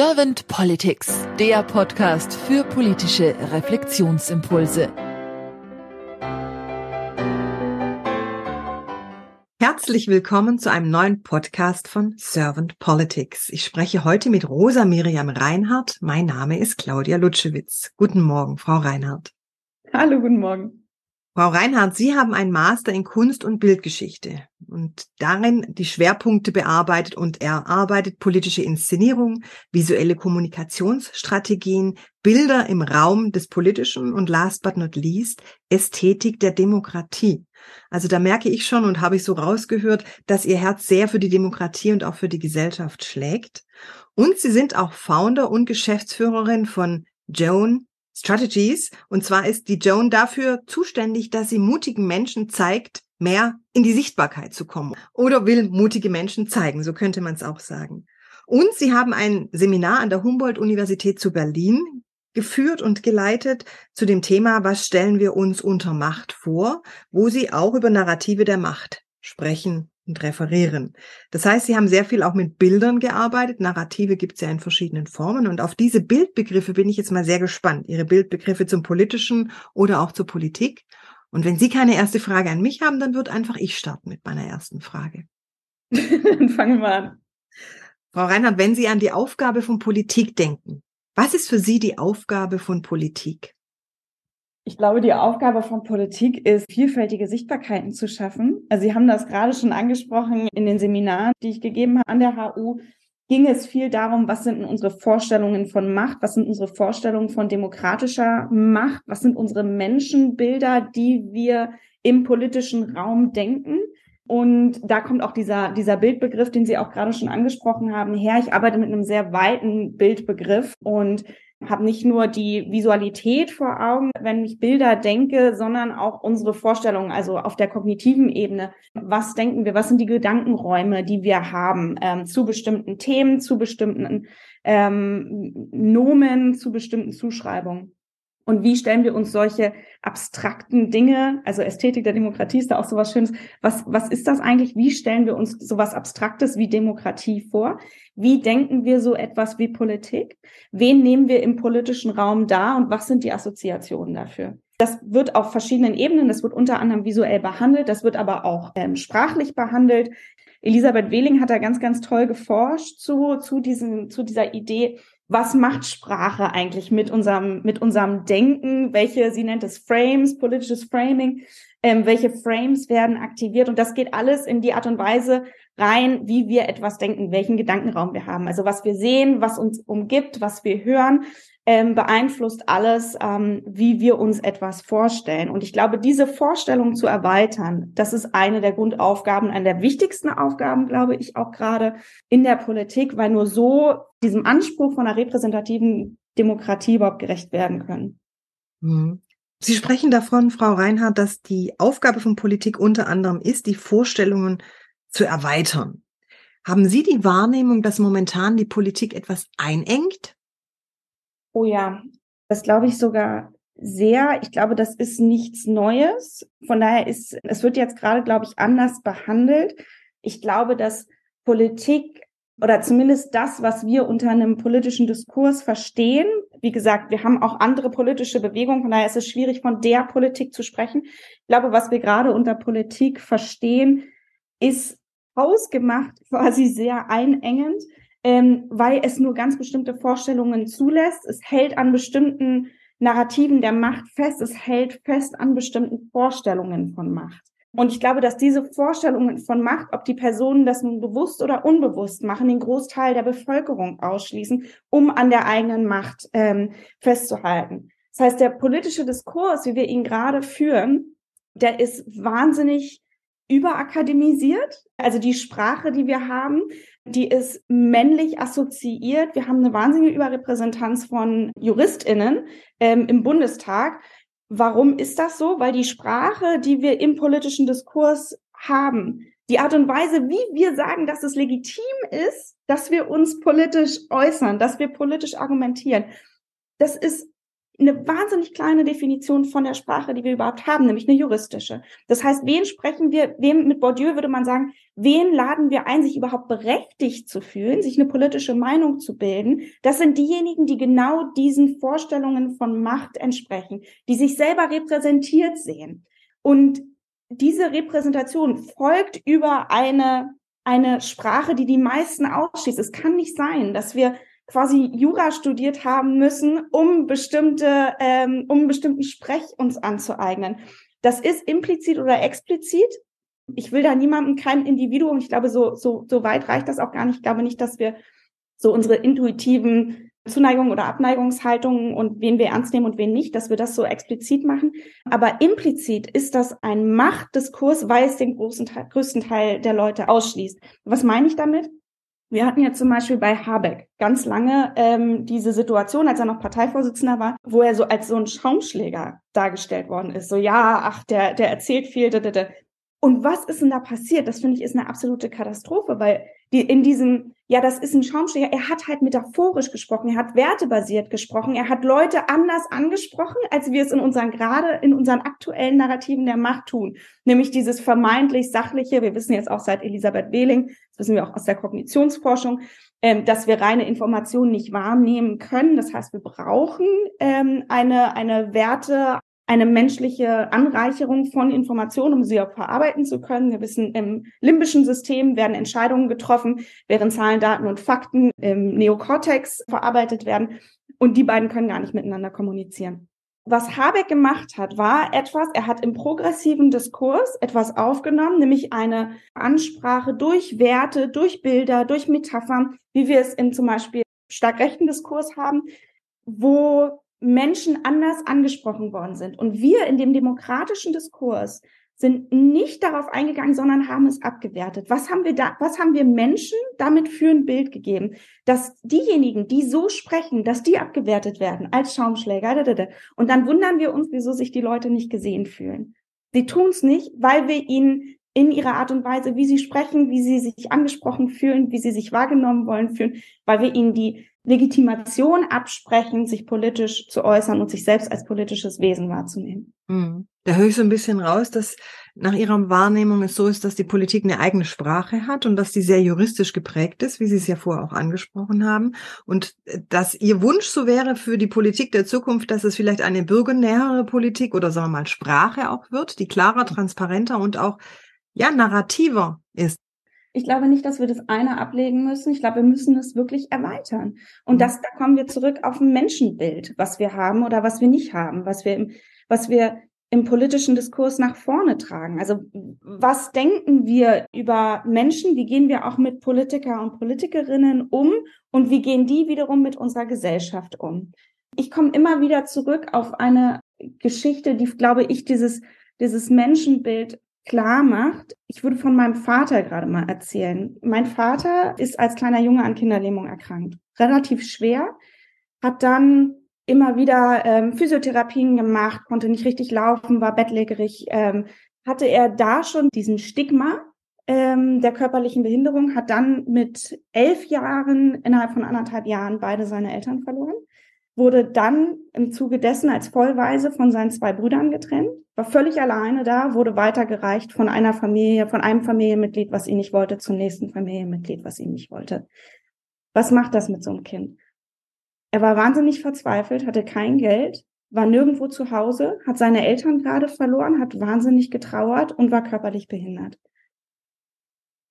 Servant Politics, der Podcast für politische Reflexionsimpulse. Herzlich willkommen zu einem neuen Podcast von Servant Politics. Ich spreche heute mit Rosa Miriam Reinhardt. Mein Name ist Claudia Lutschewitz. Guten Morgen, Frau Reinhardt. Hallo, guten Morgen. Frau Reinhardt, Sie haben einen Master in Kunst- und Bildgeschichte und darin die Schwerpunkte bearbeitet und erarbeitet politische Inszenierung, visuelle Kommunikationsstrategien, Bilder im Raum des Politischen und last but not least Ästhetik der Demokratie. Also da merke ich schon und habe ich so rausgehört, dass Ihr Herz sehr für die Demokratie und auch für die Gesellschaft schlägt. Und Sie sind auch Founder und Geschäftsführerin von Joan Strategies. Und zwar ist die Joan dafür zuständig, dass sie mutigen Menschen zeigt, mehr in die Sichtbarkeit zu kommen. Oder will mutige Menschen zeigen, so könnte man es auch sagen. Und sie haben ein Seminar an der Humboldt-Universität zu Berlin geführt und geleitet zu dem Thema, was stellen wir uns unter Macht vor, wo sie auch über Narrative der Macht sprechen und referieren. Das heißt, sie haben sehr viel auch mit Bildern gearbeitet. Narrative gibt es ja in verschiedenen Formen. Und auf diese Bildbegriffe bin ich jetzt mal sehr gespannt. Ihre Bildbegriffe zum Politischen oder auch zur Politik. Und wenn Sie keine erste Frage an mich haben, dann wird einfach ich starten mit meiner ersten Frage. dann fangen wir an. Frau Reinhardt, wenn Sie an die Aufgabe von Politik denken, was ist für Sie die Aufgabe von Politik? Ich glaube, die Aufgabe von Politik ist, vielfältige Sichtbarkeiten zu schaffen. Also Sie haben das gerade schon angesprochen in den Seminaren, die ich gegeben habe an der HU ging es viel darum, was sind unsere Vorstellungen von Macht, was sind unsere Vorstellungen von demokratischer Macht, was sind unsere Menschenbilder, die wir im politischen Raum denken. Und da kommt auch dieser, dieser Bildbegriff, den Sie auch gerade schon angesprochen haben, her. Ich arbeite mit einem sehr weiten Bildbegriff und habe nicht nur die Visualität vor Augen, wenn ich Bilder denke, sondern auch unsere Vorstellungen, also auf der kognitiven Ebene. Was denken wir? Was sind die Gedankenräume, die wir haben ähm, zu bestimmten Themen, zu bestimmten ähm, Nomen, zu bestimmten Zuschreibungen? Und wie stellen wir uns solche abstrakten Dinge, also Ästhetik der Demokratie ist da auch sowas Schönes. Was, was ist das eigentlich? Wie stellen wir uns sowas Abstraktes wie Demokratie vor? Wie denken wir so etwas wie Politik? Wen nehmen wir im politischen Raum da und was sind die Assoziationen dafür? Das wird auf verschiedenen Ebenen, das wird unter anderem visuell behandelt, das wird aber auch ähm, sprachlich behandelt. Elisabeth Wehling hat da ganz, ganz toll geforscht zu, zu, diesen, zu dieser Idee, was macht Sprache eigentlich mit unserem, mit unserem Denken? Welche, sie nennt es Frames, politisches Framing, ähm, welche Frames werden aktiviert? Und das geht alles in die Art und Weise rein, wie wir etwas denken, welchen Gedankenraum wir haben. Also was wir sehen, was uns umgibt, was wir hören, ähm, beeinflusst alles, ähm, wie wir uns etwas vorstellen. Und ich glaube, diese Vorstellung zu erweitern, das ist eine der Grundaufgaben, eine der wichtigsten Aufgaben, glaube ich, auch gerade in der Politik, weil nur so diesem Anspruch von einer repräsentativen Demokratie überhaupt gerecht werden können. Mhm. Sie sprechen davon, Frau Reinhardt, dass die Aufgabe von Politik unter anderem ist, die Vorstellungen zu erweitern. Haben Sie die Wahrnehmung, dass momentan die Politik etwas einengt? Oh ja, das glaube ich sogar sehr. Ich glaube, das ist nichts Neues. Von daher ist, es wird jetzt gerade, glaube ich, anders behandelt. Ich glaube, dass Politik oder zumindest das, was wir unter einem politischen Diskurs verstehen. Wie gesagt, wir haben auch andere politische Bewegungen, von daher ist es schwierig, von der Politik zu sprechen. Ich glaube, was wir gerade unter Politik verstehen, ist ausgemacht quasi sehr einengend ähm, weil es nur ganz bestimmte Vorstellungen zulässt. Es hält an bestimmten Narrativen der Macht fest. Es hält fest an bestimmten Vorstellungen von Macht. Und ich glaube, dass diese Vorstellungen von Macht, ob die Personen das nun bewusst oder unbewusst machen, den Großteil der Bevölkerung ausschließen, um an der eigenen Macht ähm, festzuhalten. Das heißt, der politische Diskurs, wie wir ihn gerade führen, der ist wahnsinnig überakademisiert. Also die Sprache, die wir haben, die ist männlich assoziiert. Wir haben eine wahnsinnige Überrepräsentanz von JuristInnen ähm, im Bundestag. Warum ist das so? Weil die Sprache, die wir im politischen Diskurs haben, die Art und Weise, wie wir sagen, dass es legitim ist, dass wir uns politisch äußern, dass wir politisch argumentieren, das ist eine wahnsinnig kleine Definition von der Sprache, die wir überhaupt haben, nämlich eine juristische. Das heißt, wen sprechen wir, wem mit Bourdieu würde man sagen, wen laden wir ein, sich überhaupt berechtigt zu fühlen, sich eine politische Meinung zu bilden? Das sind diejenigen, die genau diesen Vorstellungen von Macht entsprechen, die sich selber repräsentiert sehen. Und diese Repräsentation folgt über eine, eine Sprache, die die meisten ausschließt. Es kann nicht sein, dass wir quasi Jura studiert haben müssen, um bestimmte, ähm, um bestimmten Sprech uns anzueignen. Das ist implizit oder explizit. Ich will da niemandem, kein Individuum, ich glaube, so, so, so weit reicht das auch gar nicht. Ich glaube nicht, dass wir so unsere intuitiven Zuneigung oder Abneigungshaltungen und wen wir ernst nehmen und wen nicht, dass wir das so explizit machen. Aber implizit ist das ein Machtdiskurs, weil es den großen größten Teil der Leute ausschließt. Was meine ich damit? Wir hatten ja zum Beispiel bei Habeck ganz lange ähm, diese Situation, als er noch Parteivorsitzender war, wo er so als so ein Schaumschläger dargestellt worden ist. So, ja, ach, der, der erzählt viel. Da, da, da. Und was ist denn da passiert? Das finde ich ist eine absolute Katastrophe, weil die in diesem, ja, das ist ein Schaumschläger, er hat halt metaphorisch gesprochen, er hat wertebasiert gesprochen, er hat Leute anders angesprochen, als wir es in unseren, gerade in unseren aktuellen Narrativen der Macht tun. Nämlich dieses vermeintlich sachliche, wir wissen jetzt auch seit Elisabeth Wehling, das wissen wir auch aus der Kognitionsforschung, ähm, dass wir reine Informationen nicht wahrnehmen können. Das heißt, wir brauchen ähm, eine, eine Werte, eine menschliche Anreicherung von Informationen, um sie auch verarbeiten zu können. Wir wissen, im limbischen System werden Entscheidungen getroffen, während Zahlen, Daten und Fakten im Neokortex verarbeitet werden. Und die beiden können gar nicht miteinander kommunizieren. Was Habeck gemacht hat, war etwas, er hat im progressiven Diskurs etwas aufgenommen, nämlich eine Ansprache durch Werte, durch Bilder, durch Metaphern, wie wir es in zum Beispiel stark rechten Diskurs haben, wo Menschen anders angesprochen worden sind. Und wir in dem demokratischen Diskurs sind nicht darauf eingegangen, sondern haben es abgewertet. Was haben wir da, was haben wir Menschen damit für ein Bild gegeben? Dass diejenigen, die so sprechen, dass die abgewertet werden als Schaumschläger. Und dann wundern wir uns, wieso sich die Leute nicht gesehen fühlen. Sie tun es nicht, weil wir ihnen in ihrer Art und Weise, wie sie sprechen, wie sie sich angesprochen fühlen, wie sie sich wahrgenommen wollen fühlen, weil wir ihnen die Legitimation absprechen, sich politisch zu äußern und sich selbst als politisches Wesen wahrzunehmen. Mhm. Da höre ich so ein bisschen raus, dass nach Ihrer Wahrnehmung es so ist, dass die Politik eine eigene Sprache hat und dass die sehr juristisch geprägt ist, wie Sie es ja vorher auch angesprochen haben. Und äh, dass Ihr Wunsch so wäre für die Politik der Zukunft, dass es vielleicht eine bürgernähere Politik oder sagen wir mal Sprache auch wird, die klarer, transparenter und auch ja narrativer ist. Ich glaube nicht, dass wir das eine ablegen müssen. Ich glaube, wir müssen es wirklich erweitern. Und mhm. das, da kommen wir zurück auf ein Menschenbild, was wir haben oder was wir nicht haben, was wir im, was wir im politischen Diskurs nach vorne tragen. Also was denken wir über Menschen? Wie gehen wir auch mit Politiker und Politikerinnen um? Und wie gehen die wiederum mit unserer Gesellschaft um? Ich komme immer wieder zurück auf eine Geschichte, die, glaube ich, dieses, dieses Menschenbild klar macht. Ich würde von meinem Vater gerade mal erzählen. Mein Vater ist als kleiner Junge an Kinderlähmung erkrankt. Relativ schwer, hat dann immer wieder ähm, Physiotherapien gemacht, konnte nicht richtig laufen, war bettlägerig. Ähm, hatte er da schon diesen Stigma ähm, der körperlichen Behinderung, hat dann mit elf Jahren, innerhalb von anderthalb Jahren, beide seine Eltern verloren wurde dann im Zuge dessen als Vollweise von seinen zwei Brüdern getrennt, war völlig alleine da, wurde weitergereicht von einer Familie, von einem Familienmitglied, was ihn nicht wollte, zum nächsten Familienmitglied, was ihn nicht wollte. Was macht das mit so einem Kind? Er war wahnsinnig verzweifelt, hatte kein Geld, war nirgendwo zu Hause, hat seine Eltern gerade verloren, hat wahnsinnig getrauert und war körperlich behindert.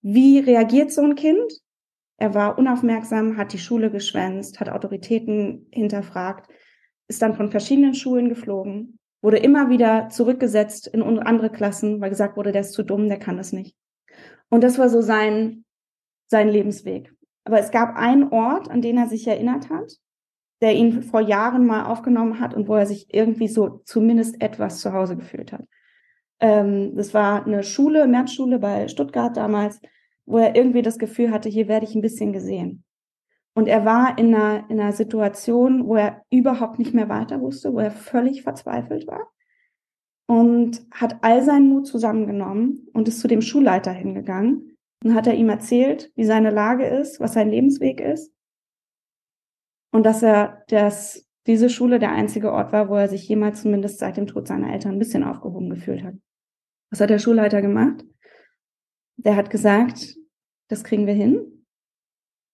Wie reagiert so ein Kind? Er war unaufmerksam, hat die Schule geschwänzt, hat Autoritäten hinterfragt, ist dann von verschiedenen Schulen geflogen, wurde immer wieder zurückgesetzt in andere Klassen, weil gesagt wurde, der ist zu dumm, der kann das nicht. Und das war so sein, sein Lebensweg. Aber es gab einen Ort, an den er sich erinnert hat, der ihn vor Jahren mal aufgenommen hat und wo er sich irgendwie so zumindest etwas zu Hause gefühlt hat. Ähm, das war eine Schule, Märzschule bei Stuttgart damals, wo er irgendwie das Gefühl hatte, hier werde ich ein bisschen gesehen. Und er war in einer, in einer Situation, wo er überhaupt nicht mehr weiter wusste, wo er völlig verzweifelt war und hat all seinen Mut zusammengenommen und ist zu dem Schulleiter hingegangen und hat er ihm erzählt, wie seine Lage ist, was sein Lebensweg ist und dass er das, diese Schule der einzige Ort war, wo er sich jemals zumindest seit dem Tod seiner Eltern ein bisschen aufgehoben gefühlt hat. Was hat der Schulleiter gemacht? Der hat gesagt, das kriegen wir hin.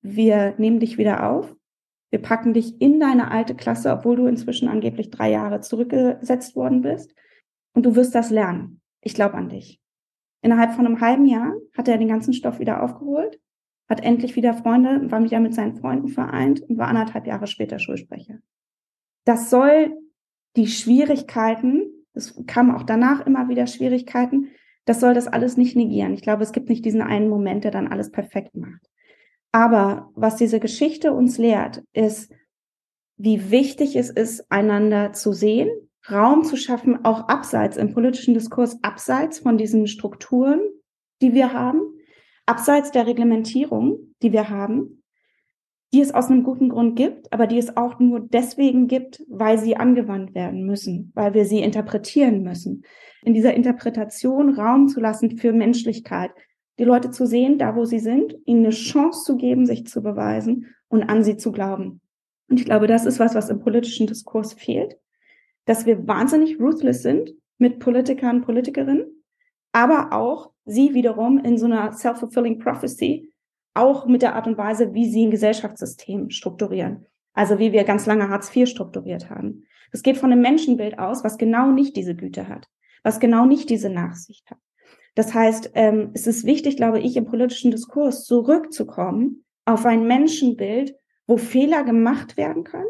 Wir nehmen dich wieder auf. Wir packen dich in deine alte Klasse, obwohl du inzwischen angeblich drei Jahre zurückgesetzt worden bist. Und du wirst das lernen. Ich glaube an dich. Innerhalb von einem halben Jahr hat er den ganzen Stoff wieder aufgeholt, hat endlich wieder Freunde, war wieder mit seinen Freunden vereint und war anderthalb Jahre später Schulsprecher. Das soll die Schwierigkeiten, es kam auch danach immer wieder Schwierigkeiten, das soll das alles nicht negieren. Ich glaube, es gibt nicht diesen einen Moment, der dann alles perfekt macht. Aber was diese Geschichte uns lehrt, ist, wie wichtig es ist, einander zu sehen, Raum zu schaffen, auch abseits im politischen Diskurs, abseits von diesen Strukturen, die wir haben, abseits der Reglementierung, die wir haben, die es aus einem guten Grund gibt, aber die es auch nur deswegen gibt, weil sie angewandt werden müssen, weil wir sie interpretieren müssen. In dieser Interpretation Raum zu lassen für Menschlichkeit, die Leute zu sehen, da wo sie sind, ihnen eine Chance zu geben, sich zu beweisen und an sie zu glauben. Und ich glaube, das ist was, was im politischen Diskurs fehlt, dass wir wahnsinnig ruthless sind mit Politikern, Politikerinnen, aber auch sie wiederum in so einer self-fulfilling prophecy auch mit der Art und Weise, wie sie ein Gesellschaftssystem strukturieren. Also wie wir ganz lange Hartz IV strukturiert haben. Das geht von einem Menschenbild aus, was genau nicht diese Güte hat, was genau nicht diese Nachsicht hat. Das heißt, ähm, es ist wichtig, glaube ich, im politischen Diskurs zurückzukommen auf ein Menschenbild, wo Fehler gemacht werden können,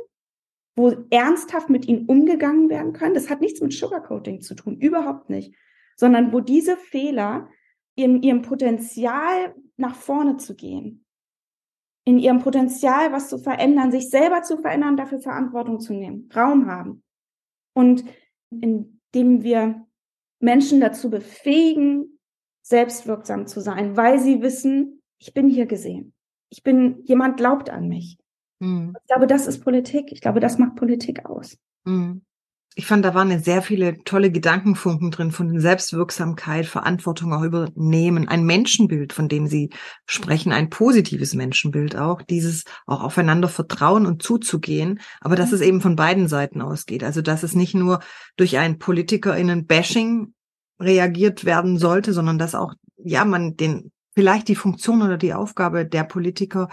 wo ernsthaft mit ihnen umgegangen werden können. Das hat nichts mit Sugarcoating zu tun, überhaupt nicht, sondern wo diese Fehler in ihrem Potenzial nach vorne zu gehen, in ihrem Potenzial was zu verändern, sich selber zu verändern, dafür Verantwortung zu nehmen, Raum haben. Und indem wir Menschen dazu befähigen, selbstwirksam zu sein, weil sie wissen, ich bin hier gesehen. Ich bin, jemand glaubt an mich. Mhm. Ich glaube, das ist Politik. Ich glaube, das macht Politik aus. Mhm ich fand, da waren sehr viele tolle Gedankenfunken drin von Selbstwirksamkeit, Verantwortung auch übernehmen, ein Menschenbild, von dem Sie sprechen, ein positives Menschenbild auch, dieses auch aufeinander vertrauen und zuzugehen, aber dass mhm. es eben von beiden Seiten ausgeht. Also, dass es nicht nur durch ein PolitikerInnen-Bashing reagiert werden sollte, sondern dass auch, ja, man den, vielleicht die Funktion oder die Aufgabe der Politiker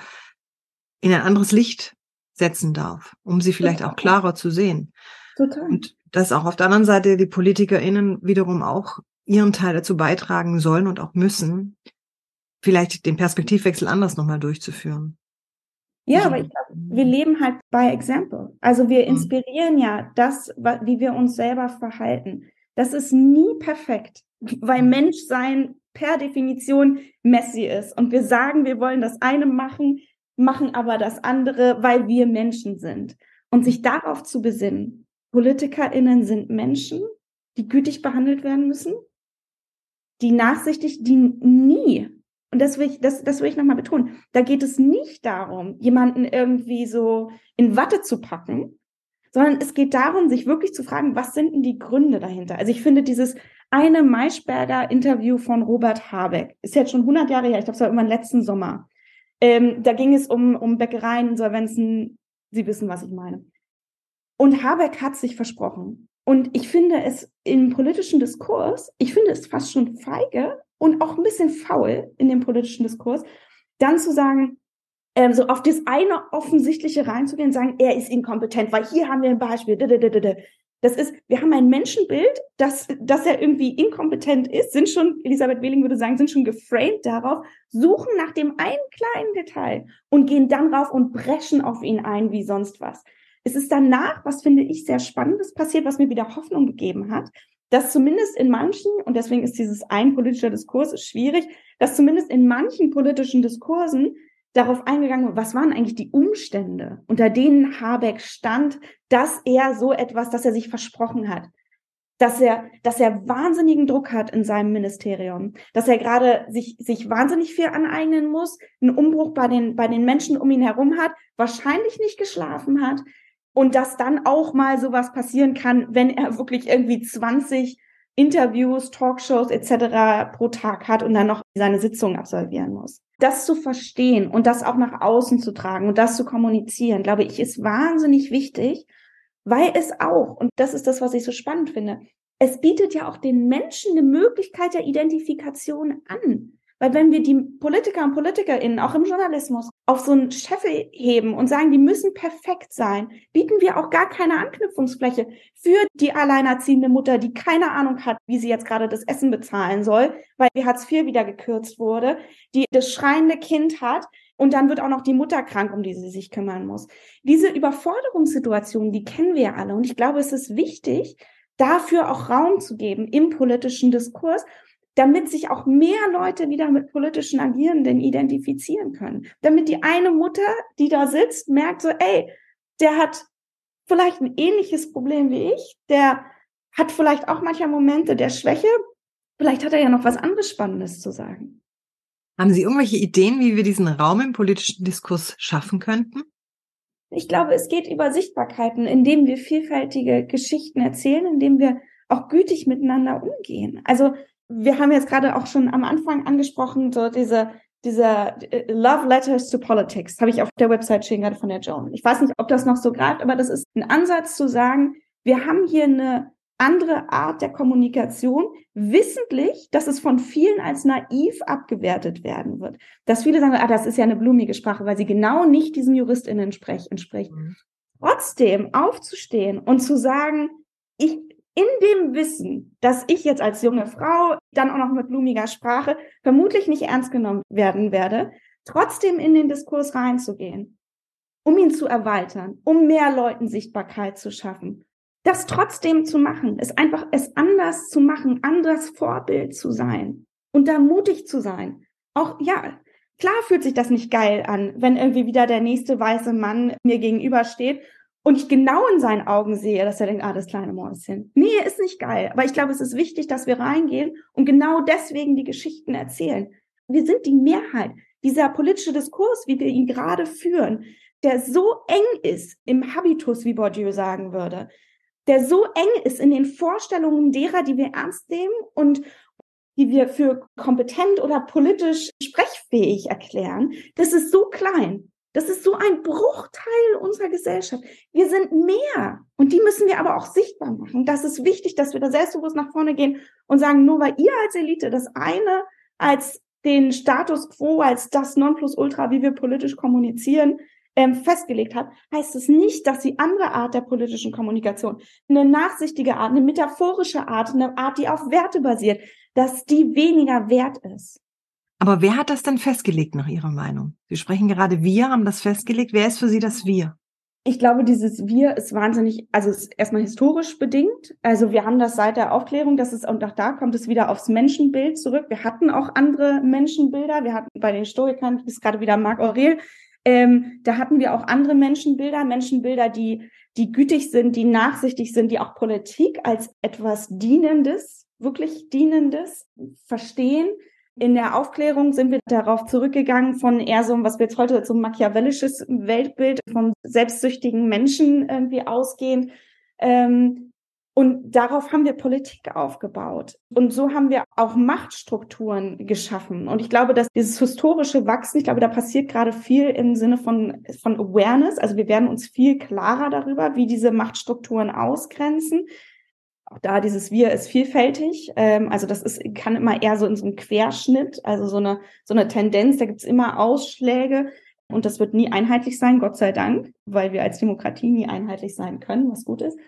in ein anderes Licht setzen darf, um sie vielleicht auch klarer zu sehen. Total. Und dass auch auf der anderen Seite die PolitikerInnen wiederum auch ihren Teil dazu beitragen sollen und auch müssen, vielleicht den Perspektivwechsel anders nochmal durchzuführen. Ja, aber ich glaube, wir leben halt by example. Also wir mhm. inspirieren ja das, wie wir uns selber verhalten. Das ist nie perfekt, weil mhm. Menschsein per Definition messy ist. Und wir sagen, wir wollen das eine machen, machen aber das andere, weil wir Menschen sind. Und sich darauf zu besinnen, PolitikerInnen sind Menschen, die gütig behandelt werden müssen, die nachsichtig, die nie, und das will ich, das, das will ich nochmal betonen, da geht es nicht darum, jemanden irgendwie so in Watte zu packen, sondern es geht darum, sich wirklich zu fragen, was sind denn die Gründe dahinter? Also ich finde dieses eine Maischberger Interview von Robert Habeck, ist jetzt schon 100 Jahre her, ich glaube, es war irgendwann letzten Sommer. Ähm, da ging es um, um Bäckereien, Insolvenzen, Sie wissen, was ich meine. Und Habeck hat sich versprochen. Und ich finde es im politischen Diskurs, ich finde es fast schon feige und auch ein bisschen faul in dem politischen Diskurs, dann zu sagen, ähm, so auf das eine offensichtliche reinzugehen, sagen, er ist inkompetent, weil hier haben wir ein Beispiel. Das ist, wir haben ein Menschenbild, dass, dass er irgendwie inkompetent ist, sind schon, Elisabeth Wehling würde sagen, sind schon geframed darauf, suchen nach dem einen kleinen Detail und gehen dann rauf und brechen auf ihn ein wie sonst was. Es ist danach, was finde ich sehr Spannendes passiert, was mir wieder Hoffnung gegeben hat, dass zumindest in manchen, und deswegen ist dieses ein politischer Diskurs schwierig, dass zumindest in manchen politischen Diskursen darauf eingegangen wird, was waren eigentlich die Umstände, unter denen Habeck stand, dass er so etwas, dass er sich versprochen hat, dass er, dass er wahnsinnigen Druck hat in seinem Ministerium, dass er gerade sich, sich wahnsinnig viel aneignen muss, einen Umbruch bei den, bei den Menschen um ihn herum hat, wahrscheinlich nicht geschlafen hat, und dass dann auch mal sowas passieren kann, wenn er wirklich irgendwie 20 Interviews, Talkshows etc. pro Tag hat und dann noch seine Sitzung absolvieren muss. Das zu verstehen und das auch nach außen zu tragen und das zu kommunizieren, glaube ich, ist wahnsinnig wichtig weil es auch, und das ist das, was ich so spannend finde, es bietet ja auch den Menschen eine Möglichkeit der Identifikation an. Weil wenn wir die Politiker und PolitikerInnen auch im Journalismus auf so einen Scheffel heben und sagen, die müssen perfekt sein, bieten wir auch gar keine Anknüpfungsfläche für die alleinerziehende Mutter, die keine Ahnung hat, wie sie jetzt gerade das Essen bezahlen soll, weil die Hartz IV wieder gekürzt wurde, die das schreiende Kind hat, und dann wird auch noch die Mutter krank, um die sie sich kümmern muss. Diese Überforderungssituation, die kennen wir ja alle. Und ich glaube, es ist wichtig, dafür auch Raum zu geben im politischen Diskurs damit sich auch mehr Leute wieder mit politischen Agierenden identifizieren können. Damit die eine Mutter, die da sitzt, merkt so, ey, der hat vielleicht ein ähnliches Problem wie ich, der hat vielleicht auch mancher Momente der Schwäche, vielleicht hat er ja noch was anderes Spannendes zu sagen. Haben Sie irgendwelche Ideen, wie wir diesen Raum im politischen Diskurs schaffen könnten? Ich glaube, es geht über Sichtbarkeiten, indem wir vielfältige Geschichten erzählen, indem wir auch gütig miteinander umgehen. Also wir haben jetzt gerade auch schon am Anfang angesprochen, so diese, diese äh, Love Letters to Politics, habe ich auf der Website stehen, gerade von der Joan. Ich weiß nicht, ob das noch so greift, aber das ist ein Ansatz zu sagen, wir haben hier eine andere Art der Kommunikation, wissentlich, dass es von vielen als naiv abgewertet werden wird. Dass viele sagen, ah, das ist ja eine blumige Sprache, weil sie genau nicht diesem JuristInnen-Sprech entspricht. Mhm. Trotzdem aufzustehen und zu sagen, ich in dem Wissen, dass ich jetzt als junge Frau, dann auch noch mit blumiger Sprache, vermutlich nicht ernst genommen werden werde, trotzdem in den Diskurs reinzugehen, um ihn zu erweitern, um mehr Leuten Sichtbarkeit zu schaffen. Das trotzdem zu machen, ist einfach es anders zu machen, anders Vorbild zu sein und da mutig zu sein. Auch, ja, klar fühlt sich das nicht geil an, wenn irgendwie wieder der nächste weiße Mann mir gegenübersteht und ich genau in seinen Augen sehe, dass er denkt, ah, das kleine Mäuschen. Nee, ist nicht geil. Aber ich glaube, es ist wichtig, dass wir reingehen und genau deswegen die Geschichten erzählen. Wir sind die Mehrheit. Dieser politische Diskurs, wie wir ihn gerade führen, der so eng ist im Habitus, wie Bourdieu sagen würde, der so eng ist in den Vorstellungen derer, die wir ernst nehmen und die wir für kompetent oder politisch sprechfähig erklären, das ist so klein. Das ist so ein Bruchteil unserer Gesellschaft. Wir sind mehr. Und die müssen wir aber auch sichtbar machen. Das ist wichtig, dass wir da selbstbewusst nach vorne gehen und sagen, nur weil ihr als Elite das eine als den Status quo, als das Nonplusultra, wie wir politisch kommunizieren, ähm, festgelegt hat, heißt es nicht, dass die andere Art der politischen Kommunikation, eine nachsichtige Art, eine metaphorische Art, eine Art, die auf Werte basiert, dass die weniger wert ist. Aber wer hat das denn festgelegt nach Ihrer Meinung? Sie sprechen gerade wir, haben das festgelegt. Wer ist für Sie das wir? Ich glaube, dieses Wir ist wahnsinnig, also ist erstmal historisch bedingt. Also wir haben das seit der Aufklärung, das ist, und auch da kommt es wieder aufs Menschenbild zurück. Wir hatten auch andere Menschenbilder. Wir hatten bei den Stoikern, ist gerade wieder Marc Aurel, ähm, da hatten wir auch andere Menschenbilder, Menschenbilder, die, die gütig sind, die nachsichtig sind, die auch Politik als etwas Dienendes, wirklich Dienendes verstehen in der Aufklärung sind wir darauf zurückgegangen von eher so, was wir jetzt heute so ein machiavellisches Weltbild vom selbstsüchtigen Menschen irgendwie ausgehen. Ähm, und darauf haben wir Politik aufgebaut. Und so haben wir auch Machtstrukturen geschaffen. Und ich glaube, dass dieses historische Wachsen, ich glaube, da passiert gerade viel im Sinne von, von Awareness. Also wir werden uns viel klarer darüber, wie diese Machtstrukturen ausgrenzen auch da dieses Wir ist vielfältig. Ähm, also das ist, kann immer eher so in so einem Querschnitt, also so eine, so eine Tendenz, da gibt's immer Ausschläge und das wird nie einheitlich sein, Gott sei Dank, weil wir als Demokratie nie einheitlich sein können, was gut ist.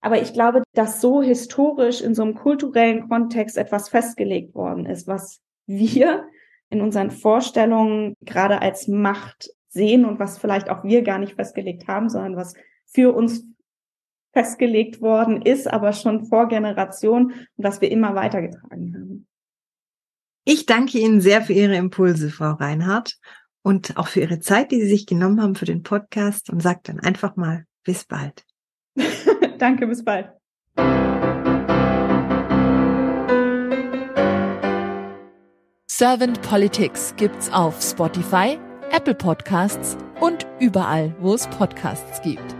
Aber ich glaube, dass so historisch in so einem kulturellen Kontext etwas festgelegt worden ist, was wir in unseren Vorstellungen gerade als Macht sehen und was vielleicht auch wir gar nicht festgelegt haben, sondern was für uns festgelegt worden ist, aber schon vor Generationen und das wir immer weitergetragen haben. Ich danke Ihnen sehr für Ihre Impulse, Frau Reinhardt, und auch für Ihre Zeit, die Sie sich genommen haben für den Podcast und sagt dann einfach mal bis bald. danke, bis bald. Servant Politics gibt's auf Spotify, Apple Podcasts und überall, wo es Podcasts gibt.